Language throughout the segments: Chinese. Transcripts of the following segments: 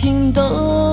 听到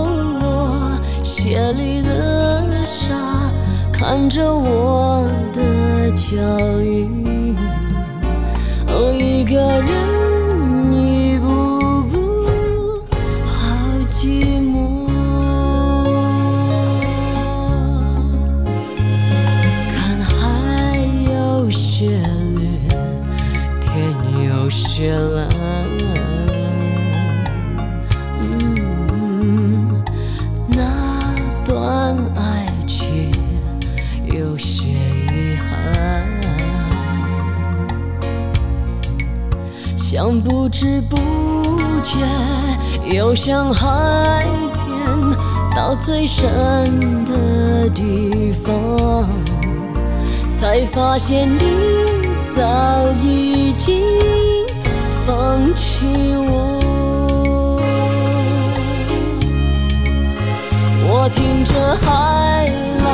海浪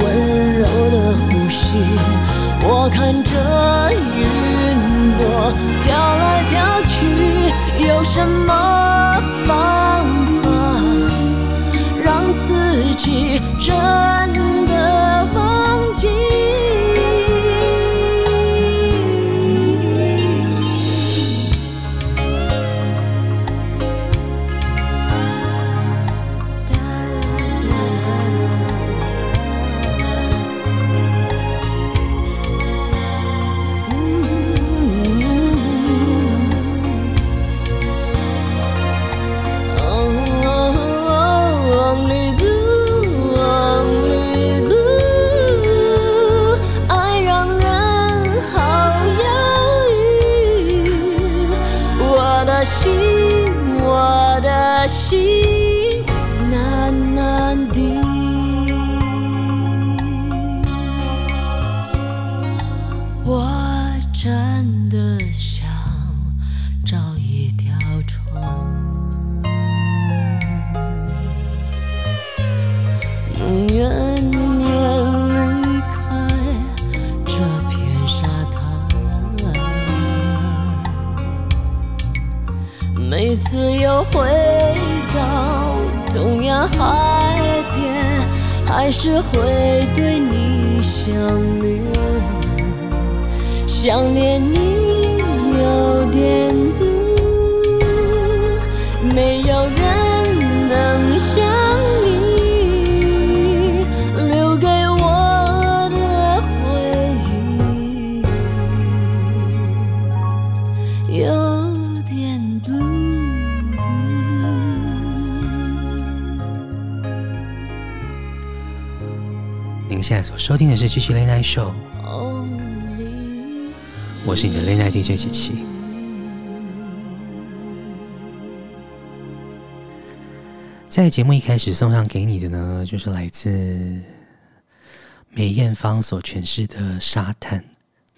温柔的呼吸，我看着云朵飘来飘去，有什么方会对你想念，想念收听的是《七七 Late Night Show》，我是你的 Late Night DJ 七七。在节目一开始送上给你的呢，就是来自梅艳芳所诠释的《沙滩》，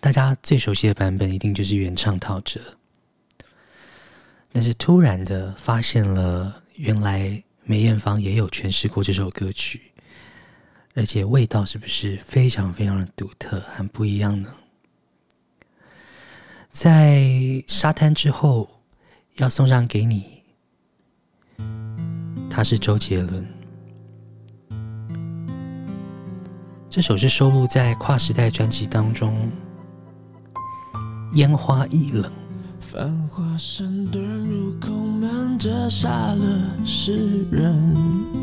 大家最熟悉的版本一定就是原唱陶喆。但是突然的发现了，原来梅艳芳也有诠释过这首歌曲。而且味道是不是非常非常的独特，很不一样呢？在沙滩之后，要送上给你，他是周杰伦。这首是收录在跨时代专辑当中，《烟花易冷》。繁华声遁入空门，折煞了世人。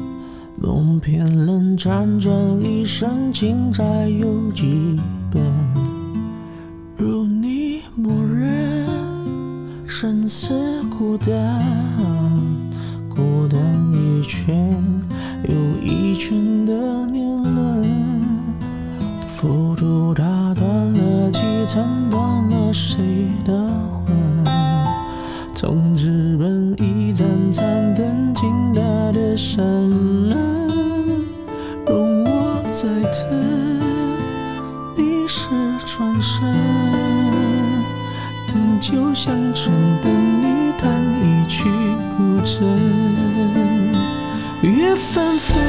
梦偏冷，辗转一生，情债有几本？如你默认，生死孤单，孤单一圈又一圈的年轮，浮屠打断了几层，断了谁的魂？从日本一盏残灯，倾大的山门。在等，你是转身，等酒香醇等你弹一曲古筝，月纷纷，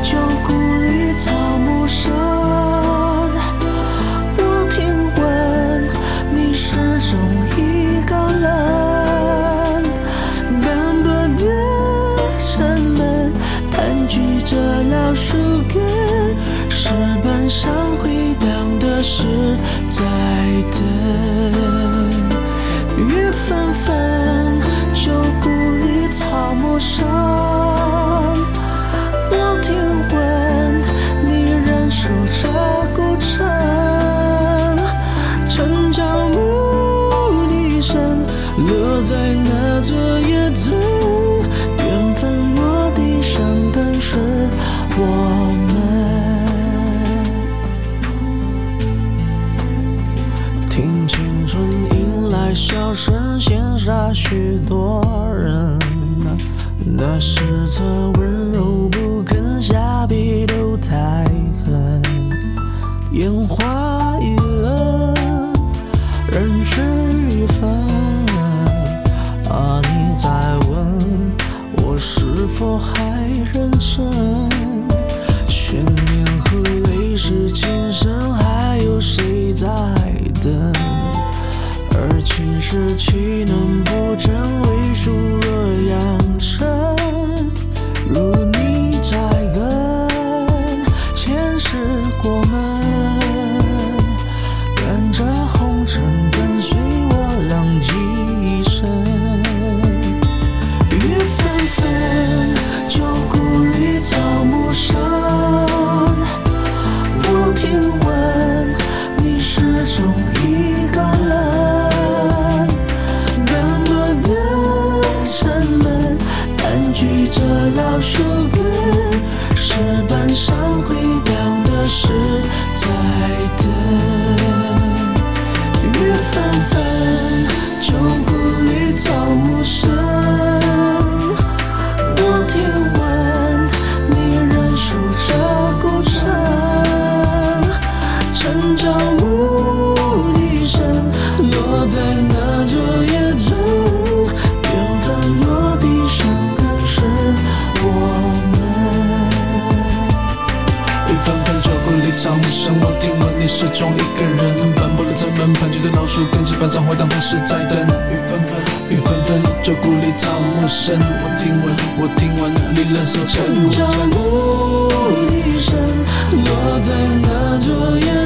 旧故里草木深。树根石板上回荡的是再等雨纷纷旧故里草木深我听闻你仍守着孤城城郊牧笛声落在那座野村缘分落地生根是？我们听青春迎来笑声，羡煞许多人。那时的温柔不肯下笔，都太狠。烟花。是岂能不真？常回大都市在等雨纷纷，雨纷纷，旧故里草木深。我听闻，我听闻，离人所沉。长鼓一声，落在那座野。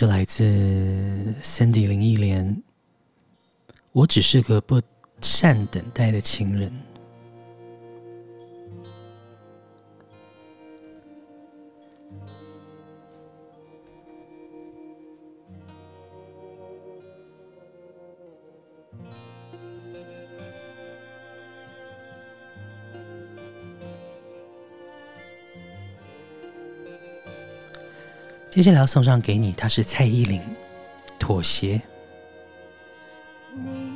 是来自 Sandy 林忆莲，我只是个不善等待的情人。接下来要送上给你，他是蔡依林，《妥协》。你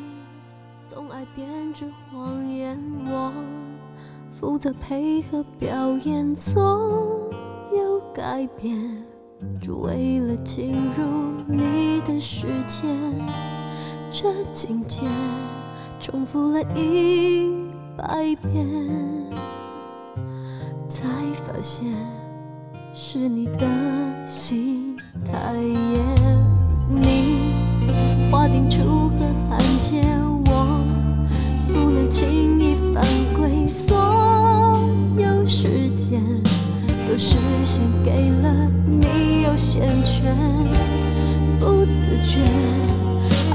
总爱编织谎言，我负责配合表演，总有改变，只为了进入你的世界。这情节重复了一百遍，才发现。是你的心太野，你划定楚河汉界，我不能轻易犯规，所有时间都是献给了你优先权，不自觉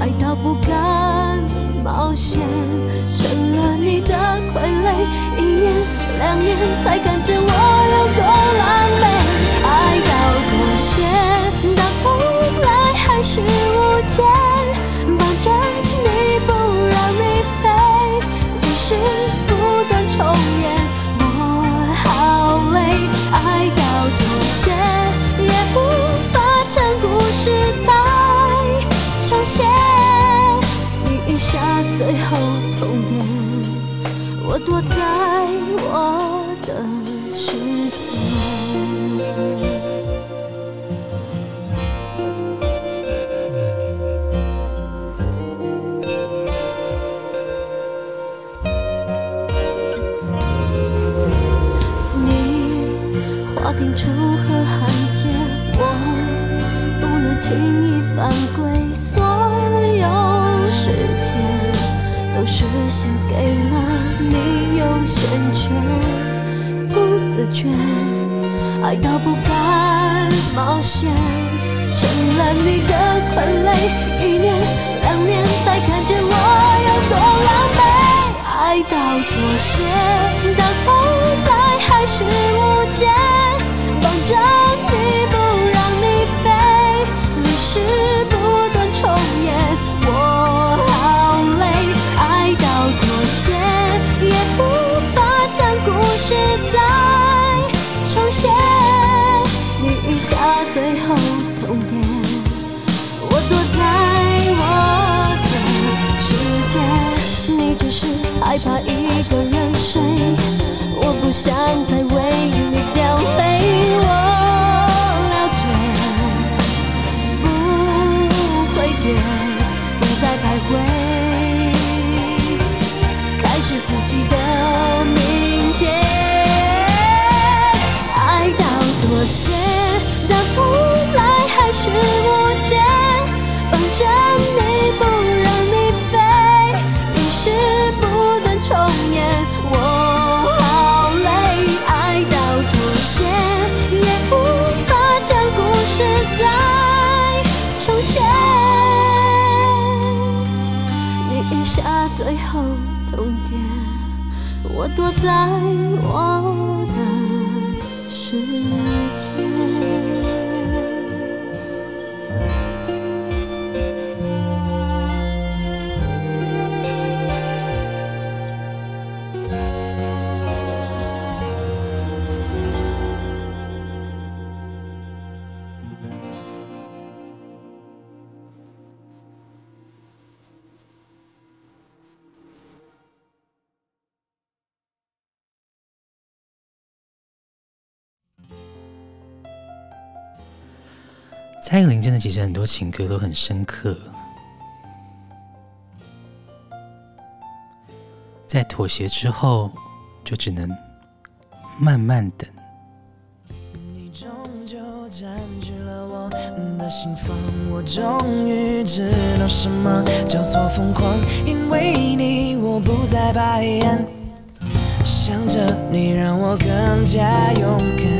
爱到不敢冒险，成了你的傀儡，一年两年才看见我有多狼狈。爱到不敢冒险，成了你的傀儡，一年。两年才看见我有多狼狈，爱到妥协，到头来还是害怕一个人睡，我不想再为你掉泪。我了解，不会变，不再徘徊，我躲在我的世界。蔡依林真的其实很多情歌都很深刻，在妥协之后，就只能慢慢等。你终究占据了我的心房，我终于知道什么叫做疯狂，因为你我不再白眼，想着你让我更加勇敢。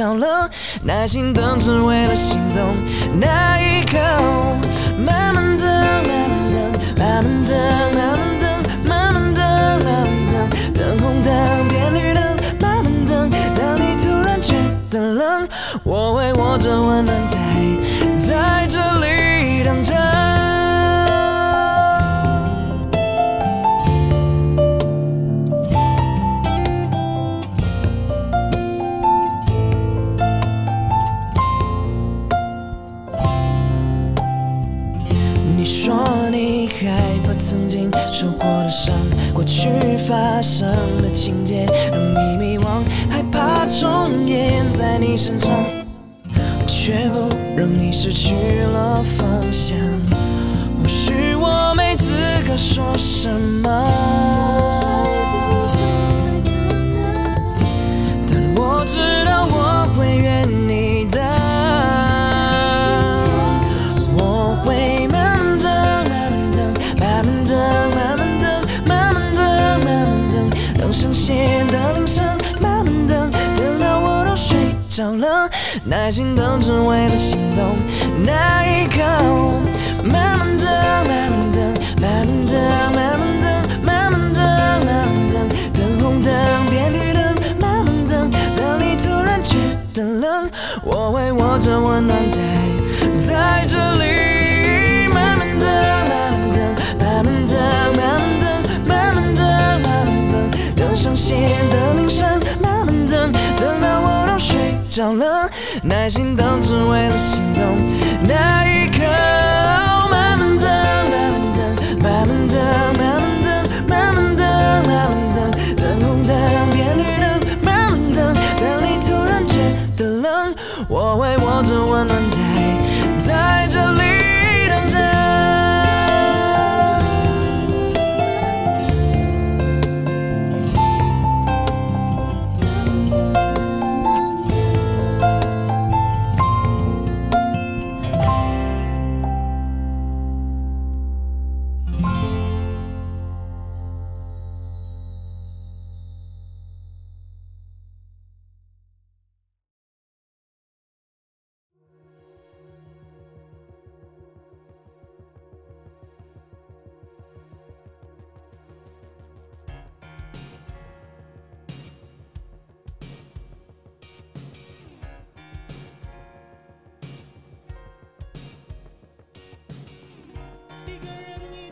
了，耐心等只为了心动那一刻。慢慢等，慢慢等，慢慢等，慢慢等，慢慢等，慢慢等，等红灯变绿灯，慢慢等，当你突然觉得冷，我会握着温暖发生的情节让你迷惘，害怕重演在你身上，却不让你失去了方向。或许我没资格说什么。耐心等，只为了心动那一刻。慢慢等，慢慢等，慢慢等，慢慢等，慢慢等，慢慢等，等红灯变绿灯，慢慢等，等你突然觉得冷，我会握着温暖在在这里。慢慢等，慢慢等，慢慢等，慢慢等，慢慢等，慢慢等，等上线的铃声，慢慢等，等到我都睡着了。耐心等只为了心动那一刻慢慢等慢慢等慢慢等慢慢等慢慢等慢慢等等红灯变绿灯慢慢等等你突然觉得冷我会握着温暖在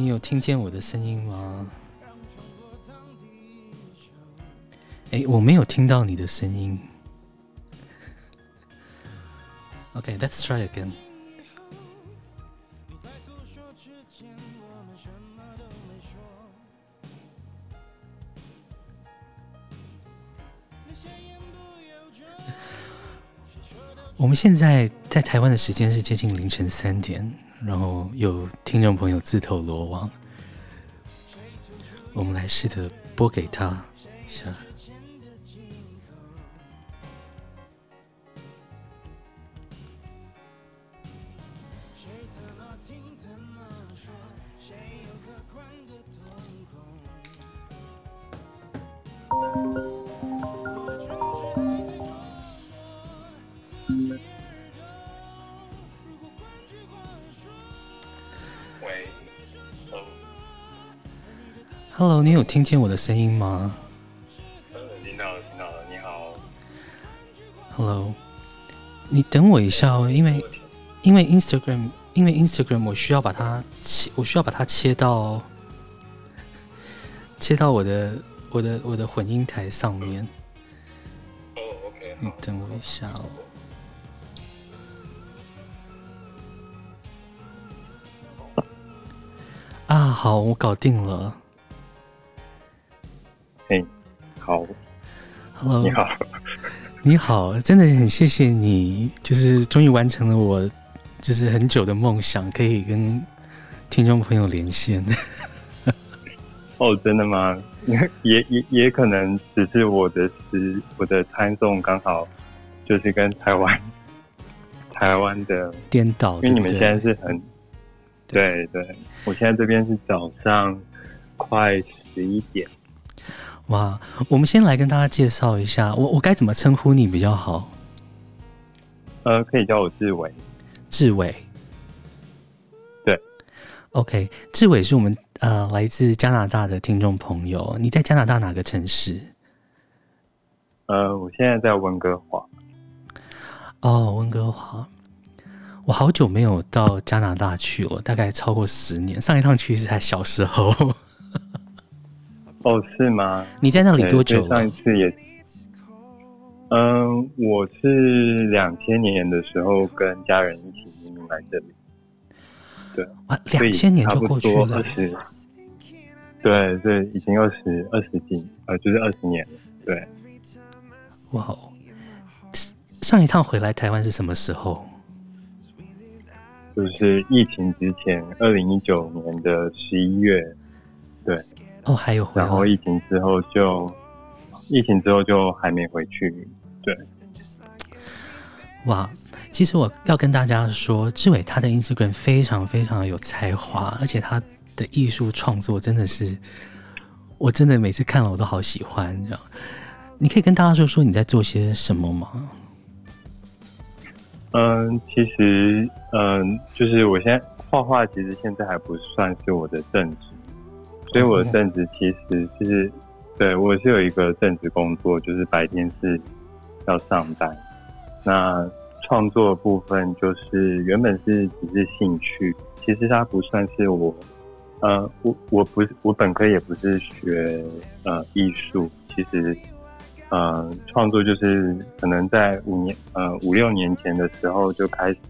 你有听见我的声音吗？哎，我没有听到你的声音。OK，let's try again。我们现在在台湾的时间是接近凌晨三点，然后有听众朋友自投罗网，我们来试着拨给他一下。听见我的声音吗？听到了，听到了。你好。Hello，你等我一下哦，因为因为 Instagram，因为 Instagram，我需要把它切，我需要把它切到切到我的我的我的混音台上面。你等我一下哦。啊，好，我搞定了。好，Hello，你好，你好，真的很谢谢你，就是终于完成了我就是很久的梦想，可以跟听众朋友连线。哦，真的吗？也也也可能只是我的时我的 time zone 刚好就是跟台湾 台湾的颠倒，因为你们现在是很对对，对，我现在这边是早上快十一点。哇，我们先来跟大家介绍一下，我我该怎么称呼你比较好？呃，可以叫我志伟。志伟，对，OK，志伟是我们呃来自加拿大的听众朋友。你在加拿大哪个城市？呃，我现在在温哥华。哦，温哥华，我好久没有到加拿大去了，大概超过十年。上一趟去是在小时候。哦，是吗？你在那里多久了？上一次也，嗯，我是两千年的时候跟家人一起移民来这里。对，啊，两千年就过去了。二十，对对，已经二十二十几，呃，就是二十年了。对，哇哦！上一趟回来台湾是什么时候？就是疫情之前，二零一九年的十一月。对。哦，还有，然后疫情之后就，疫情之后就还没回去。对，哇，其实我要跟大家说，志伟他的 Instagram 非常非常有才华，而且他的艺术创作真的是，我真的每次看了我都好喜欢。这样，你可以跟大家说说你在做些什么吗？嗯，其实，嗯，就是我现在画画，其实现在还不算是我的正职。所以我的正职其实就是，对，我是有一个正职工作，就是白天是要上班。那创作的部分就是原本是只是兴趣，其实它不算是我，呃，我我不是我本科也不是学呃艺术，其实呃创作就是可能在五年呃五六年前的时候就开始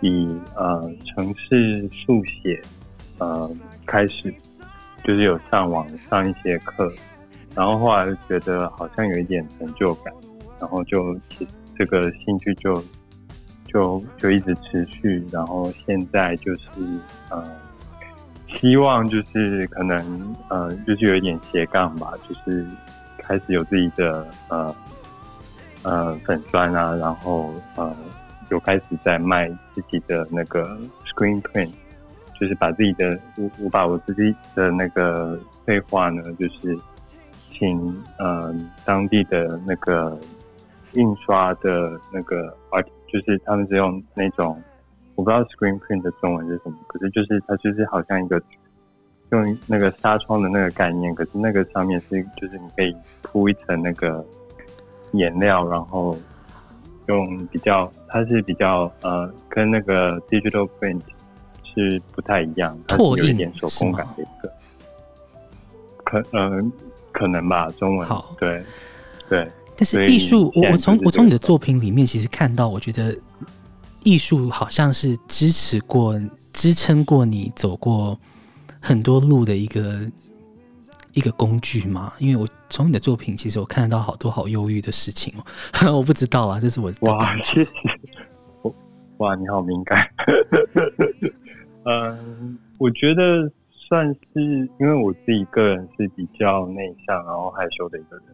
以呃城市速写呃开始，就是有上网上一些课。然后后来就觉得好像有一点成就感，然后就这个兴趣就就就一直持续，然后现在就是呃，希望就是可能呃，就是有一点斜杠吧，就是开始有自己的呃呃粉砖啊，然后呃，有开始在卖自己的那个 screen print，就是把自己的我我把我自己的那个绘画呢，就是。请嗯、呃，当地的那个印刷的那个 art，就是他们是用那种我不知道 screen print 的中文是什么，可是就是它就是好像一个用那个纱窗的那个概念，可是那个上面是就是你可以铺一层那个颜料，然后用比较它是比较呃跟那个 digital print 是不太一样，它是有一点手工感的一个，可嗯。呃可能吧，中文好对对，但是艺术，我我从我从你的作品里面其实看到，我觉得艺术好像是支持过、支撑过你走过很多路的一个一个工具嘛。因为我从你的作品，其实我看得到好多好忧郁的事情哦。我不知道啊，这是我的哇，谢谢。哇，你好敏感。嗯，我觉得。算是因为我自己个人是比较内向，然后害羞的一个人，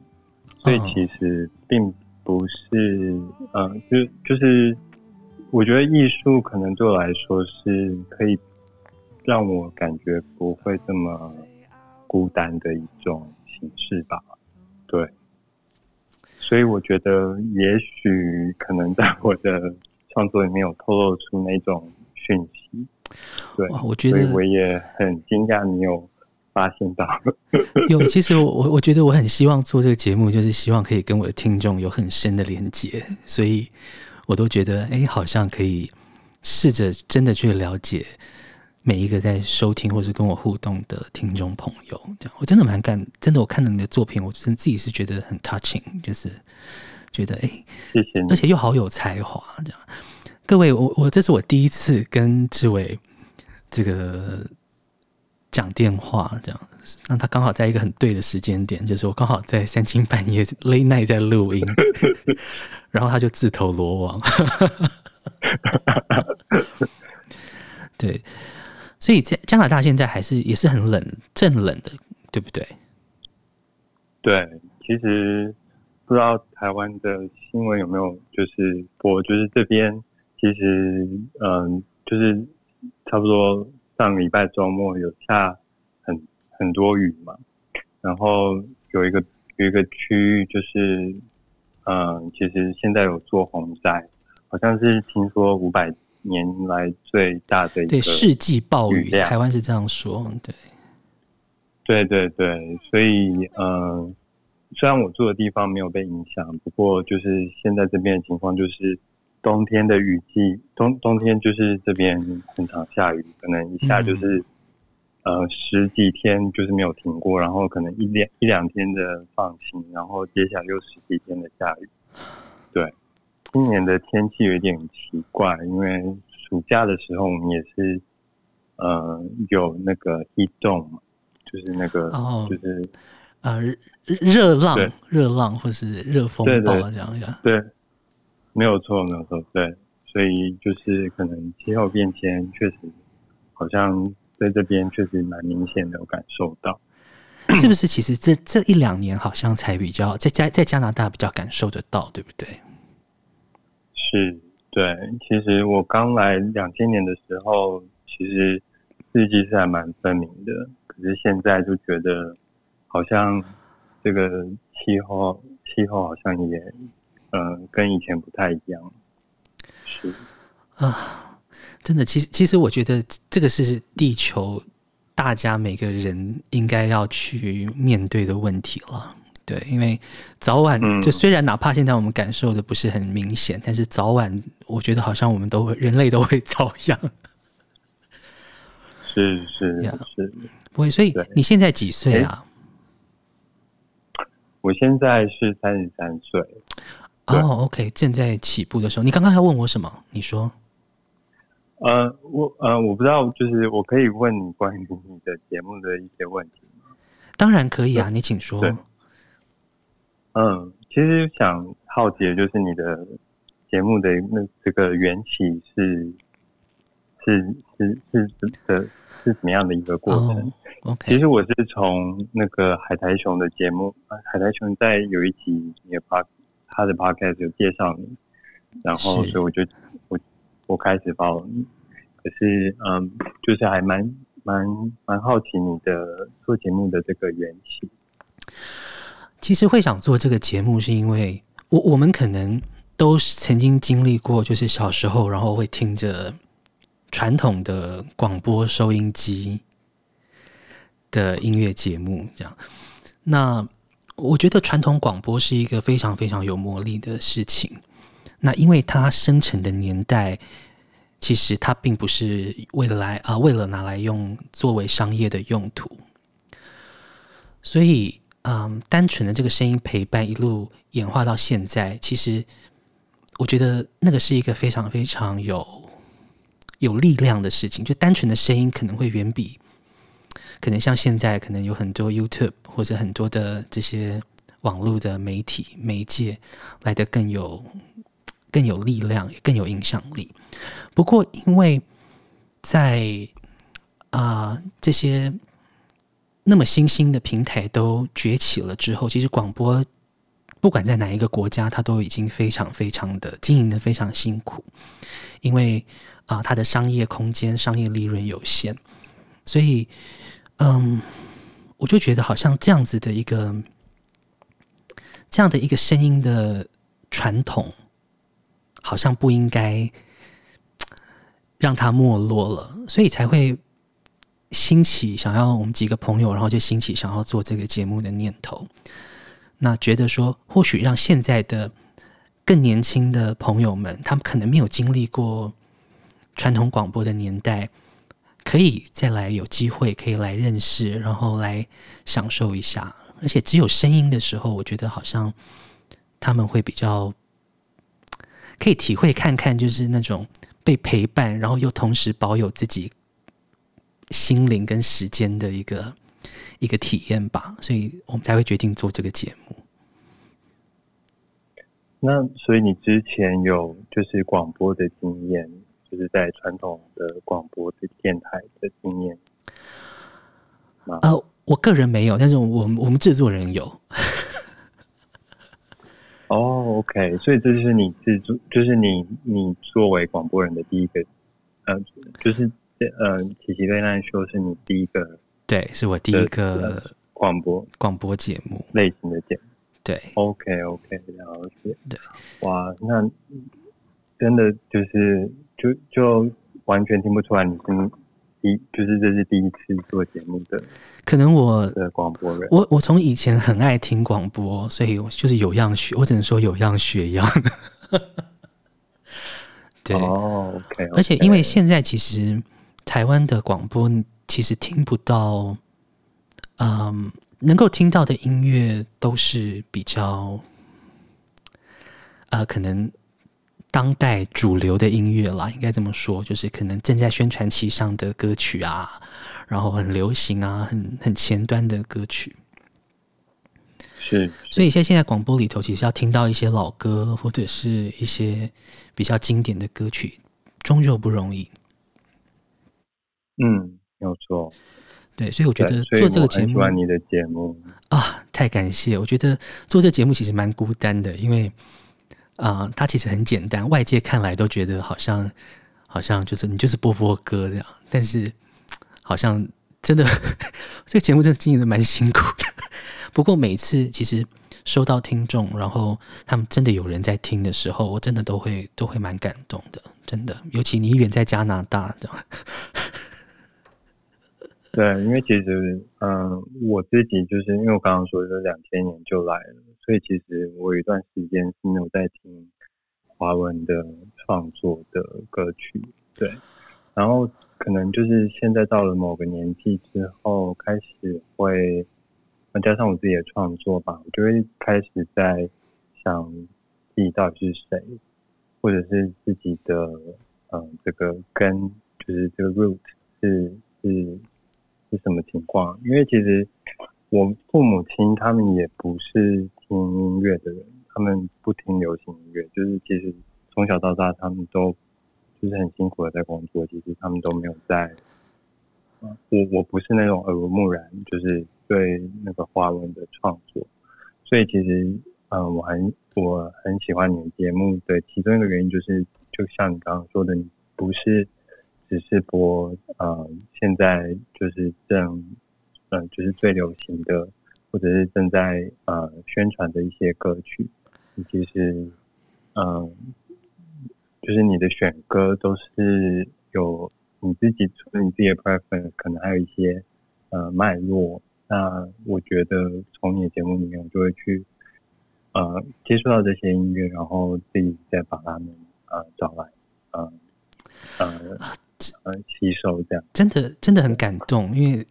所以其实并不是，嗯，就就是我觉得艺术可能对我来说是可以让我感觉不会这么孤单的一种形式吧，对，所以我觉得也许可能在我的创作里面有透露出那种讯息。对，我觉得我也很惊讶，你有发现到。有，其实我我我觉得我很希望做这个节目，就是希望可以跟我的听众有很深的连接，所以我都觉得，哎，好像可以试着真的去了解每一个在收听或是跟我互动的听众朋友。这样，我真的蛮感，真的，我看到你的作品，我真自己是觉得很 touching，就是觉得，哎，谢谢你，而且又好有才华，这样。各位，我我这是我第一次跟志伟这个讲电话，这样让他刚好在一个很对的时间点，就是我刚好在三更半夜 late night 在录音，然后他就自投罗网。对，所以在加拿大现在还是也是很冷，正冷的，对不对？对，其实不知道台湾的新闻有没有就是播，就是这边。其实，嗯，就是差不多上个礼拜周末有下很很多雨嘛，然后有一个有一个区域就是，嗯，其实现在有做洪灾，好像是听说五百年来最大的一个对世纪暴雨，台湾是这样说，对，对对对，所以，嗯，虽然我住的地方没有被影响，不过就是现在这边的情况就是。冬天的雨季，冬冬天就是这边很常下雨，可能一下就是、嗯、呃十几天就是没有停过，然后可能一两一两天的放晴，然后接下来又十几天的下雨。对，今年的天气有点奇怪，因为暑假的时候我们也是呃有那个 heat dome 嘛，就是那个、哦、就是呃热浪热浪或是热风暴这样一对。对没有错，没有错，对，所以就是可能气候变迁确实好像在这边确实蛮明显的有感受到，是不是？其实这这一两年好像才比较在加在加拿大比较感受得到，对不对？是，对。其实我刚来两千年的时候，其实四季是还蛮分明的，可是现在就觉得好像这个气候气候好像也。嗯，跟以前不太一样，是啊，真的，其实其实我觉得这个是地球大家每个人应该要去面对的问题了。对，因为早晚就虽然哪怕现在我们感受的不是很明显，但是早晚我觉得好像我们都会人类都会 遭殃。是是是，不会。所以你现在几岁啊？我现在是三十三岁。哦、oh，OK，正在起步的时候。你刚刚要问我什么？你说。呃，我呃，我不知道，就是我可以问你关于你的节目的一些问题吗？当然可以啊，你请说。嗯，其实想好奇的就是你的节目的那这个缘起是是是是的是怎么样的一个过程？Oh，OK，其实我是从那个海苔熊的节目，海苔熊在有一集你的 Pod 他的 Podcast 有介绍你，然后所以我就我。我开始报你，可是嗯，就是还蛮蛮蛮好奇你的做节目的这个缘起。其实会想做这个节目，是因为我我们可能都曾经经历过，就是小时候，然后会听着传统的广播收音机的音乐节目，这样。那我觉得传统广播是一个非常非常有魔力的事情。那因为它生成的年代，其实它并不是为了来啊，为了拿来用作为商业的用途，所以嗯，单纯的这个声音陪伴一路演化到现在，其实我觉得那个是一个非常非常有有力量的事情。就单纯的声音可能会远比可能像现在可能有很多 YouTube 或者很多的这些网络的媒体媒介来得更有。更有力量，也更有影响力。不过，因为在啊、这些那么新兴的平台都崛起了之后，其实广播不管在哪一个国家，它都已经非常非常的经营的非常辛苦，因为啊、它的商业空间、商业利润有限，所以嗯，我就觉得好像这样子的一个这样的一个声音的传统。好像不应该让它没落了，所以才会兴起想要我们几个朋友，然后就兴起想要做这个节目的念头。那觉得说，或许让现在的更年轻的朋友们，他们可能没有经历过传统广播的年代，可以再来有机会可以来认识，然后来享受一下。而且只有声音的时候，我觉得好像他们会比较。可以体会看看，就是那种被陪伴，然后又同时保有自己心灵跟时间的一个一个体验吧，所以我们才会决定做这个节目。那所以你之前有就是广播的经验，就是在传统的广播的电台的经验吗？呃，我个人没有，但是我我们我们制作人有。哦、oh，OK，所以这就是你制作，就是你你作为广播人的第一个，呃，就是呃，奇奇对那说是你第一个，对，是我第一个广播。广播节目。类型的节目，对，OK OK，了解，对，哇，那真的就是就就完全听不出来你是。第就是这是第一次做节目的，可能我的广播人，我我从以前很爱听广播，所以我就是有样学，我只能说有样学样。对哦而且因为现在其实台湾的广播其实听不到，嗯，能够听到的音乐都是比较，呃，可能。当代主流的音乐啦，应该这么说，就是可能正在宣传期上的歌曲啊，然后很流行啊，很很前端的歌曲。是，是，所以现在现在广播里头，其实要听到一些老歌或者是一些比较经典的歌曲，终究不容易。嗯，没有错。对，所以我觉得做这个节目，喜欢你的节目啊，太感谢。我觉得做这节目其实蛮孤单的，因为。啊、呃，它其实很简单，外界看来都觉得好像好像就是你就是播播歌这样，但是好像真的 这个节目真的经营的蛮辛苦的。不过每次其实收到听众，然后他们真的有人在听的时候，我真的都会都会蛮感动的，真的。尤其你远在加拿大，这样对，因为其实，嗯，我自己就是因为我刚刚说的两千年就来了，所以其实我有一段时间是没有在听华文的创作的歌曲，对。然后可能就是现在到了某个年纪之后，开始会，加上我自己的创作吧，我就会开始在想自己到底是谁，或者是自己的，嗯，这个根，就是这个 root 是是。是什么情况？因为其实我父母亲他们也不是听音乐的人，他们不听流行音乐，就是其实从小到大他们都就是很辛苦的在工作，其实他们都没有在。我我不是那种耳濡目染，就是对那个华文的创作，所以其实嗯，我很我很喜欢你的节目的其中一个原因就是，就像你刚刚说的，你不是。只是播，嗯，现在就是正，嗯，就是最流行的，或者是正在呃宣传的一些歌曲，其实，嗯、呃，就是你的选歌都是有你自己除了你自己的 preference，可能还有一些呃脉络。那我觉得从你的节目里面，我就会去呃接触到这些音乐，然后自己再把它们呃找来，呃呃。呃，吸收这样，真的真的很感动，因为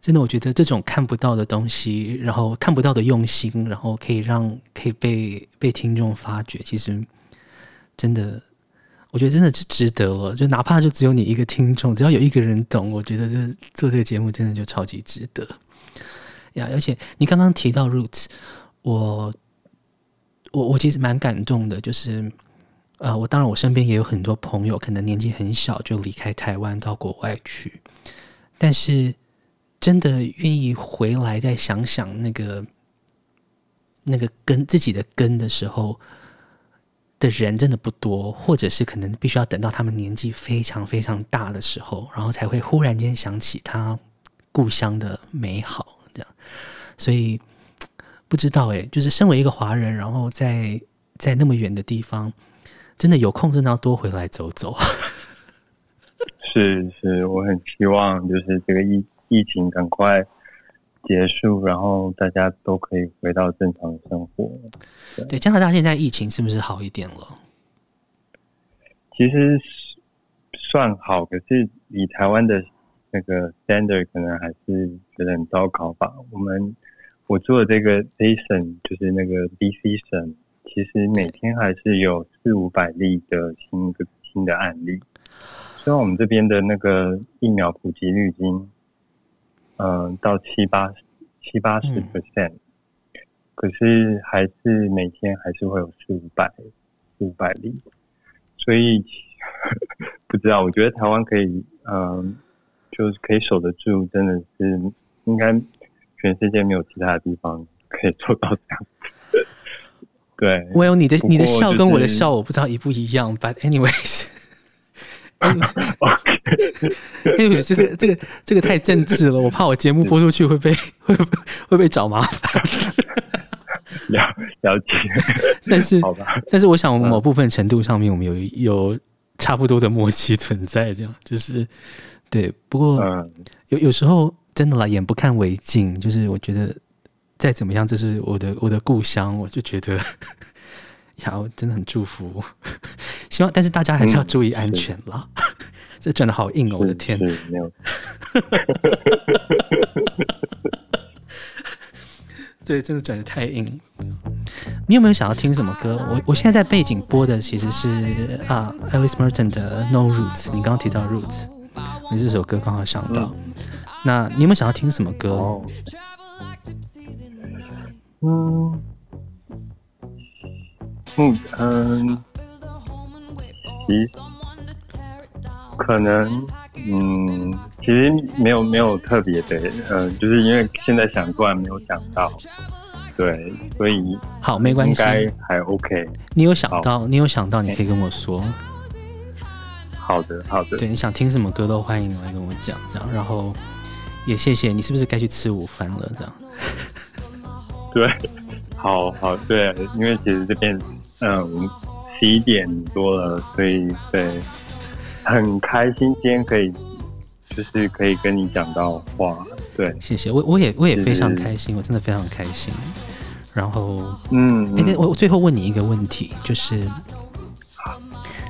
真的我觉得这种看不到的东西，然后看不到的用心，然后可以让可以被被听众发掘，其实真的，我觉得真的是值得了。就哪怕就只有你一个听众，只要有一个人懂，我觉得这做这个节目真的就超级值得呀。而且你刚刚提到 Roots，我我我其实蛮感动的，就是。呃，我当然，我身边也有很多朋友，可能年纪很小就离开台湾到国外去，但是真的愿意回来再想想那个那个根自己的根的时候的人真的不多，或者是可能必须要等到他们年纪非常非常大的时候，然后才会忽然间想起他故乡的美好，这样。所以不知道哎，就是身为一个华人，然后在在那么远的地方。真的有空，真的要多回来走走。是是，我很希望就是这个疫疫情赶快结束，然后大家都可以回到正常的生活。对，对，加拿大现在疫情是不是好一点了？其实算好，可是以台湾的那个 standard，可能还是觉得很糟糕吧。我们我做的这个 A 省，就是那个 BC 省。其实每天还是有四五百例的新的新的案例，虽然我们这边的那个疫苗普及率已经，嗯、呃，到七八七八十 percent，可是还是每天还是会有四五百四五百例，所以 不知道，我觉得台湾可以，嗯、呃，就是可以守得住，真的是应该全世界没有其他的地方可以做到这样。对，我有你的你的笑跟我的笑，我不知道一不一样。But anyways，anyways，这个这个这个太政治了，我怕我节目播出去会被会会被找麻烦。了了解，但是 好吧，但是我想某部分程度上面，我们有有差不多的默契存在，这样就是对。不过有有时候真的啦，眼不看为净，就是我觉得。再怎么样，这是我的我的故乡，我就觉得呀，我真的很祝福。希望，但是大家还是要注意安全啦。嗯、这转的好硬哦，我的天！没有。对，真的转的太硬。你有没有想要听什么歌？我我现在在背景播的其实是啊，Alice Merton 的《No Roots》。你刚刚提到 Roots，你这首歌刚好想到。嗯、那你有没有想要听什么歌？哦嗯，嗯嗯，其可能，嗯，其实没有没有特别的，嗯，就是因为现在想突然没有想到，对，所以好没关系，应该还 OK。你有想到，你有想到，你可以跟我说。好的，好的。对，你想听什么歌都欢迎来跟我讲，这样，然后也谢谢你，是不是该去吃午饭了？这样。对，好好对，因为其实这边嗯十一点多了，所以对，很开心今天可以就是可以跟你讲到话。对，谢谢我，我也我也非常开心，我真的非常开心。然后，嗯，哎、欸，我我最后问你一个问题，就是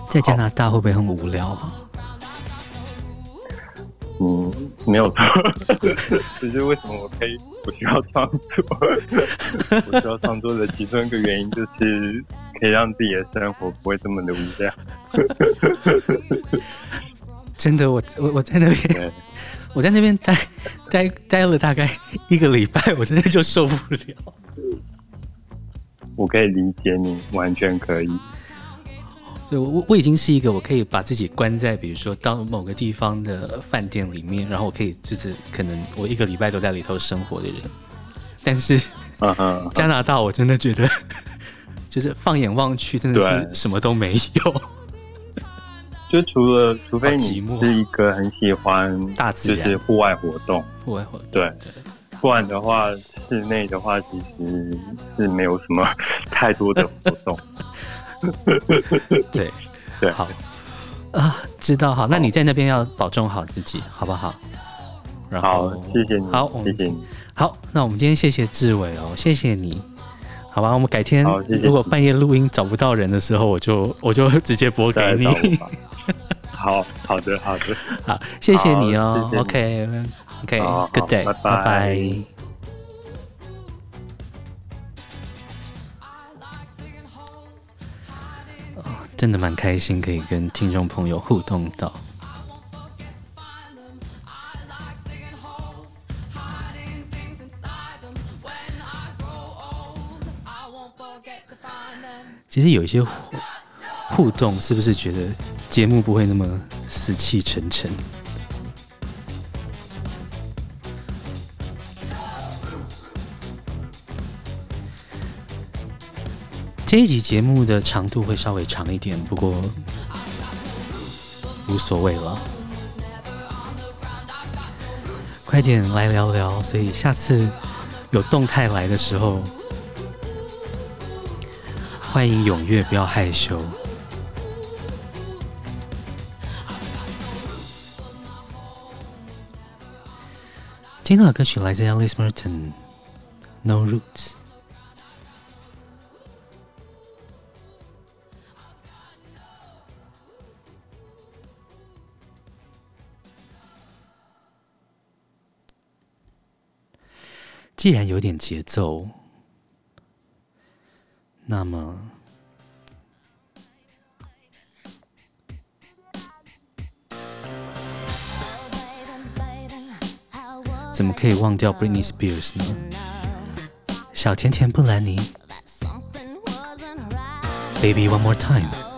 在加拿大会不会很无聊啊？嗯，没有错。只是为什么我可以不需要创作？我需要创作的其中一个原因就是可以让自己的生活不会这么的无聊。真的，我我我在那边，我在那边待待待了大概一个礼拜，我真的就受不了。我可以理解你，完全可以。对，我我已经是一个我可以把自己关在，比如说到某个地方的饭店里面，然后我可以就是可能我一个礼拜都在里头生活的人。但是加拿大，我真的觉得就是放眼望去，真的是什么都没有。就除了除非你是一个很喜欢大自然、就是户外活动，户外活动对。不然的话，室内的话其实是没有什么太多的活动。对 对，好啊，知道好。那你在那边要保重好自己，好不好？然后好，谢谢你，好，谢谢你。好，那我们今天谢谢志伟哦，谢谢你。好吧，我们改天如果半夜录音找不到人的时候，我就 我就直接播给你。好好的好的，好，谢谢你哦。谢谢你 OK。OK，Good day，拜拜。哦，真的蛮开心，可以跟听众朋友互动到。其实有一些互动，是不是觉得节目不会那么死气沉沉？这一集节目的长度会稍微长一点，不过无所谓了。快点来聊聊，所以下次有动态来的时候，欢迎踊跃，不要害羞。今天的歌曲来自 Alice Merton，《No Roots》。既然有点节奏，那么怎么可以忘掉 Britney Spears 呢？小甜甜布兰妮，Baby One More Time。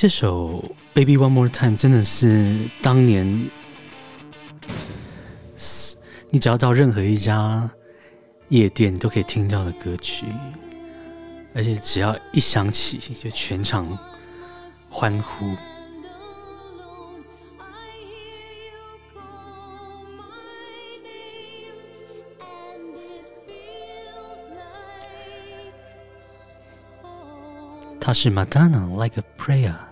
这首《Baby One More Time》真的是当年，你只要到任何一家夜店都可以听到的歌曲，而且只要一响起，就全场欢呼。它是 Madonna Like a Prayer。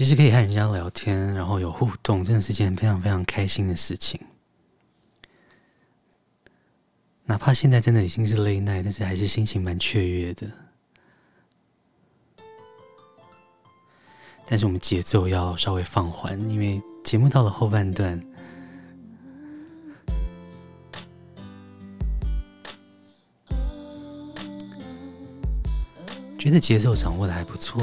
其实可以和人家聊天，然后有互动，真的是件非常非常开心的事情。哪怕现在真的已经是累奶但是还是心情蛮雀跃的。但是我们节奏要稍微放缓，因为节目到了后半段，觉得节奏掌握的还不错。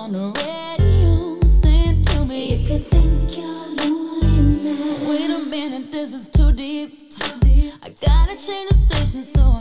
on the radio sent to me. If you think you're lonely now. Wait a minute, this is too deep. Too deep. I gotta change the station so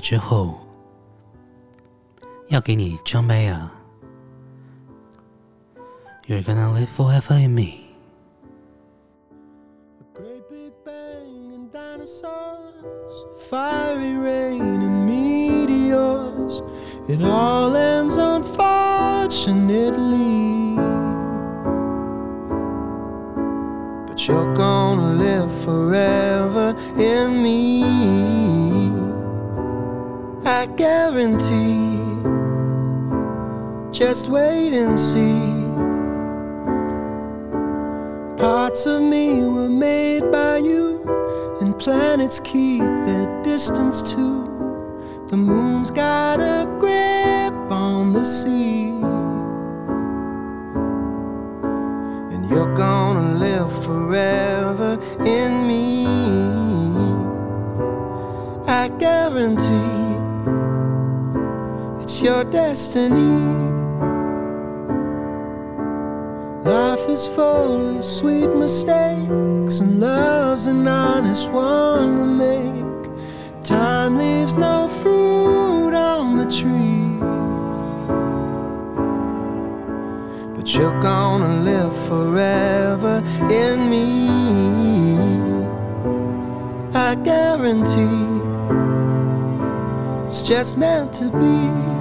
之后，要给你 John Mayer。You're gonna live forever in me。 I guarantee. Just wait and see. Parts of me were made by you, and planets keep their distance too. The moon's got a grip on the sea. And you're gonna live forever in me. I guarantee your destiny. Life is full of sweet mistakes, and love's an honest one to make. Time leaves no fruit on the tree. But you're gonna live forever in me. I guarantee it's just meant to be.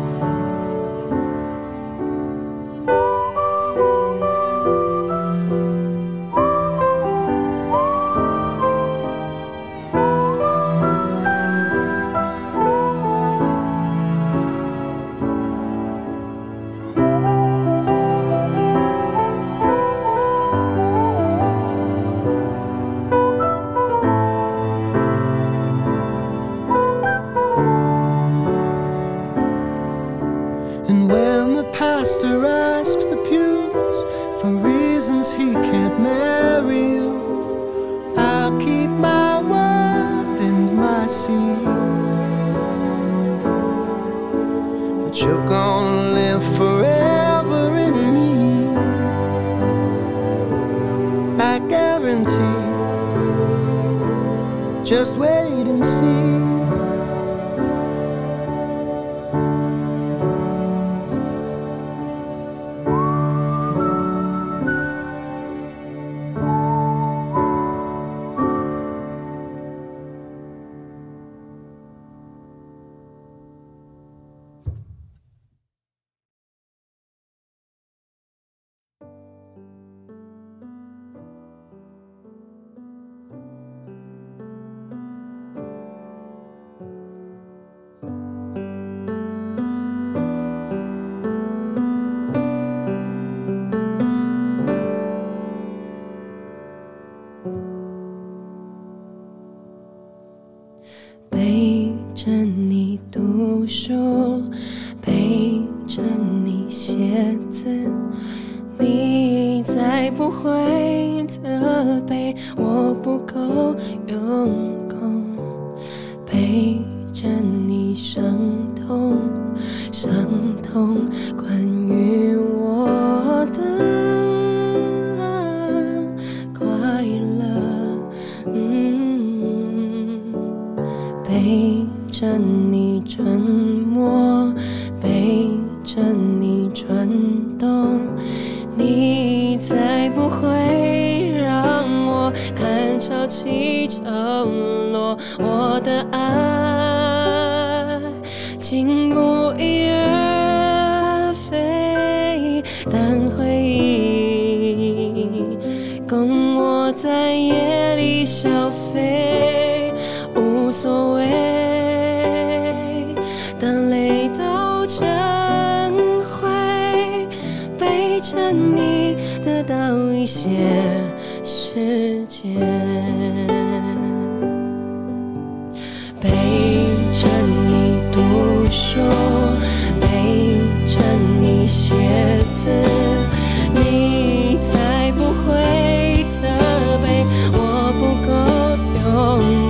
home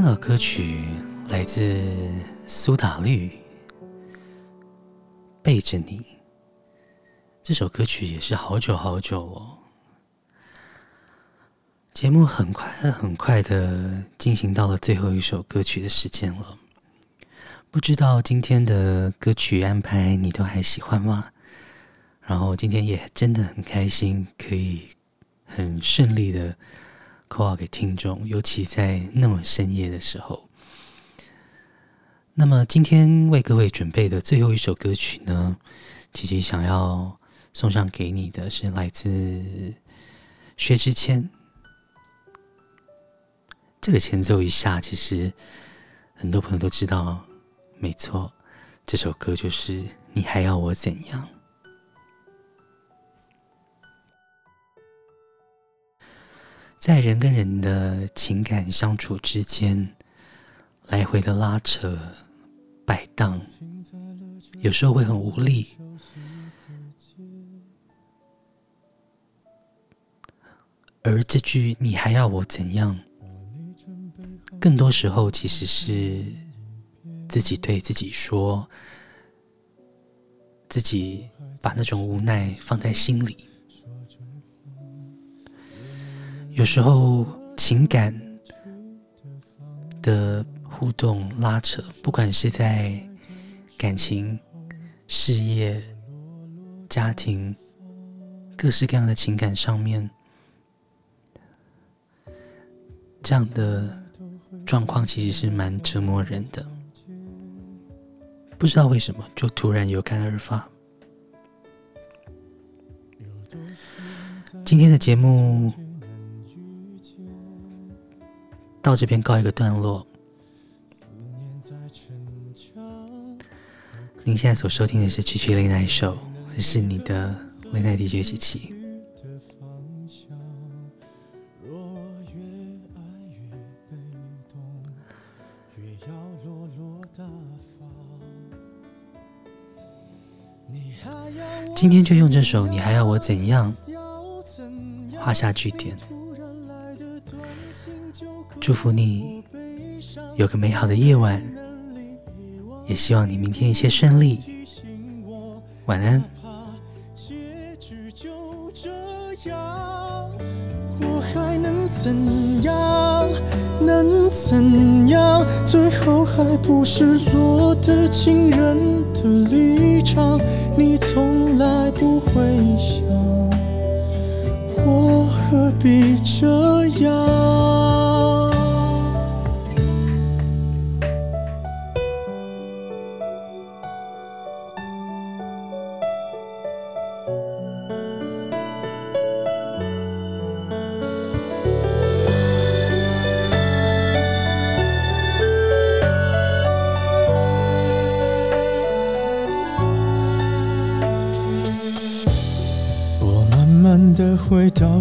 听了歌曲，来自苏打绿，《背着你》这首歌曲也是好久好久哦。节目很快很快的进行到了最后一首歌曲的时间了，不知道今天的歌曲安排你都还喜欢吗？然后今天也真的很开心，可以很顺利的。Call 给听众，尤其在那么深夜的时候。那么今天为各位准备的最后一首歌曲呢，琪琪想要送上给你的是来自薛之谦。这个前奏一下，其实很多朋友都知道，没错，这首歌就是“你还要我怎样”。在人跟人的情感相处之间，来回的拉扯、摆荡，有时候会很无力。而这句“你还要我怎样”，更多时候其实是自己对自己说，自己把那种无奈放在心里。有时候情感的互动拉扯，不管是在感情、事业、家庭，各式各样的情感上面，这样的状况其实是蛮折磨人的。不知道为什么，就突然有感而发。今天的节目。到这边告一个段落。您现在所收听的是《七七 Late Night Show》，我是你的 Late Night DJ 七七。今天就用这首《你还要我怎样》画下句点。祝福你有个美好的夜晚，也希望你明天一切顺利。晚安。结局就这样，我还能怎样？能怎样？最后还不是落得情人的立场？你从来不会想，我何必这样？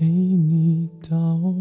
陪你到。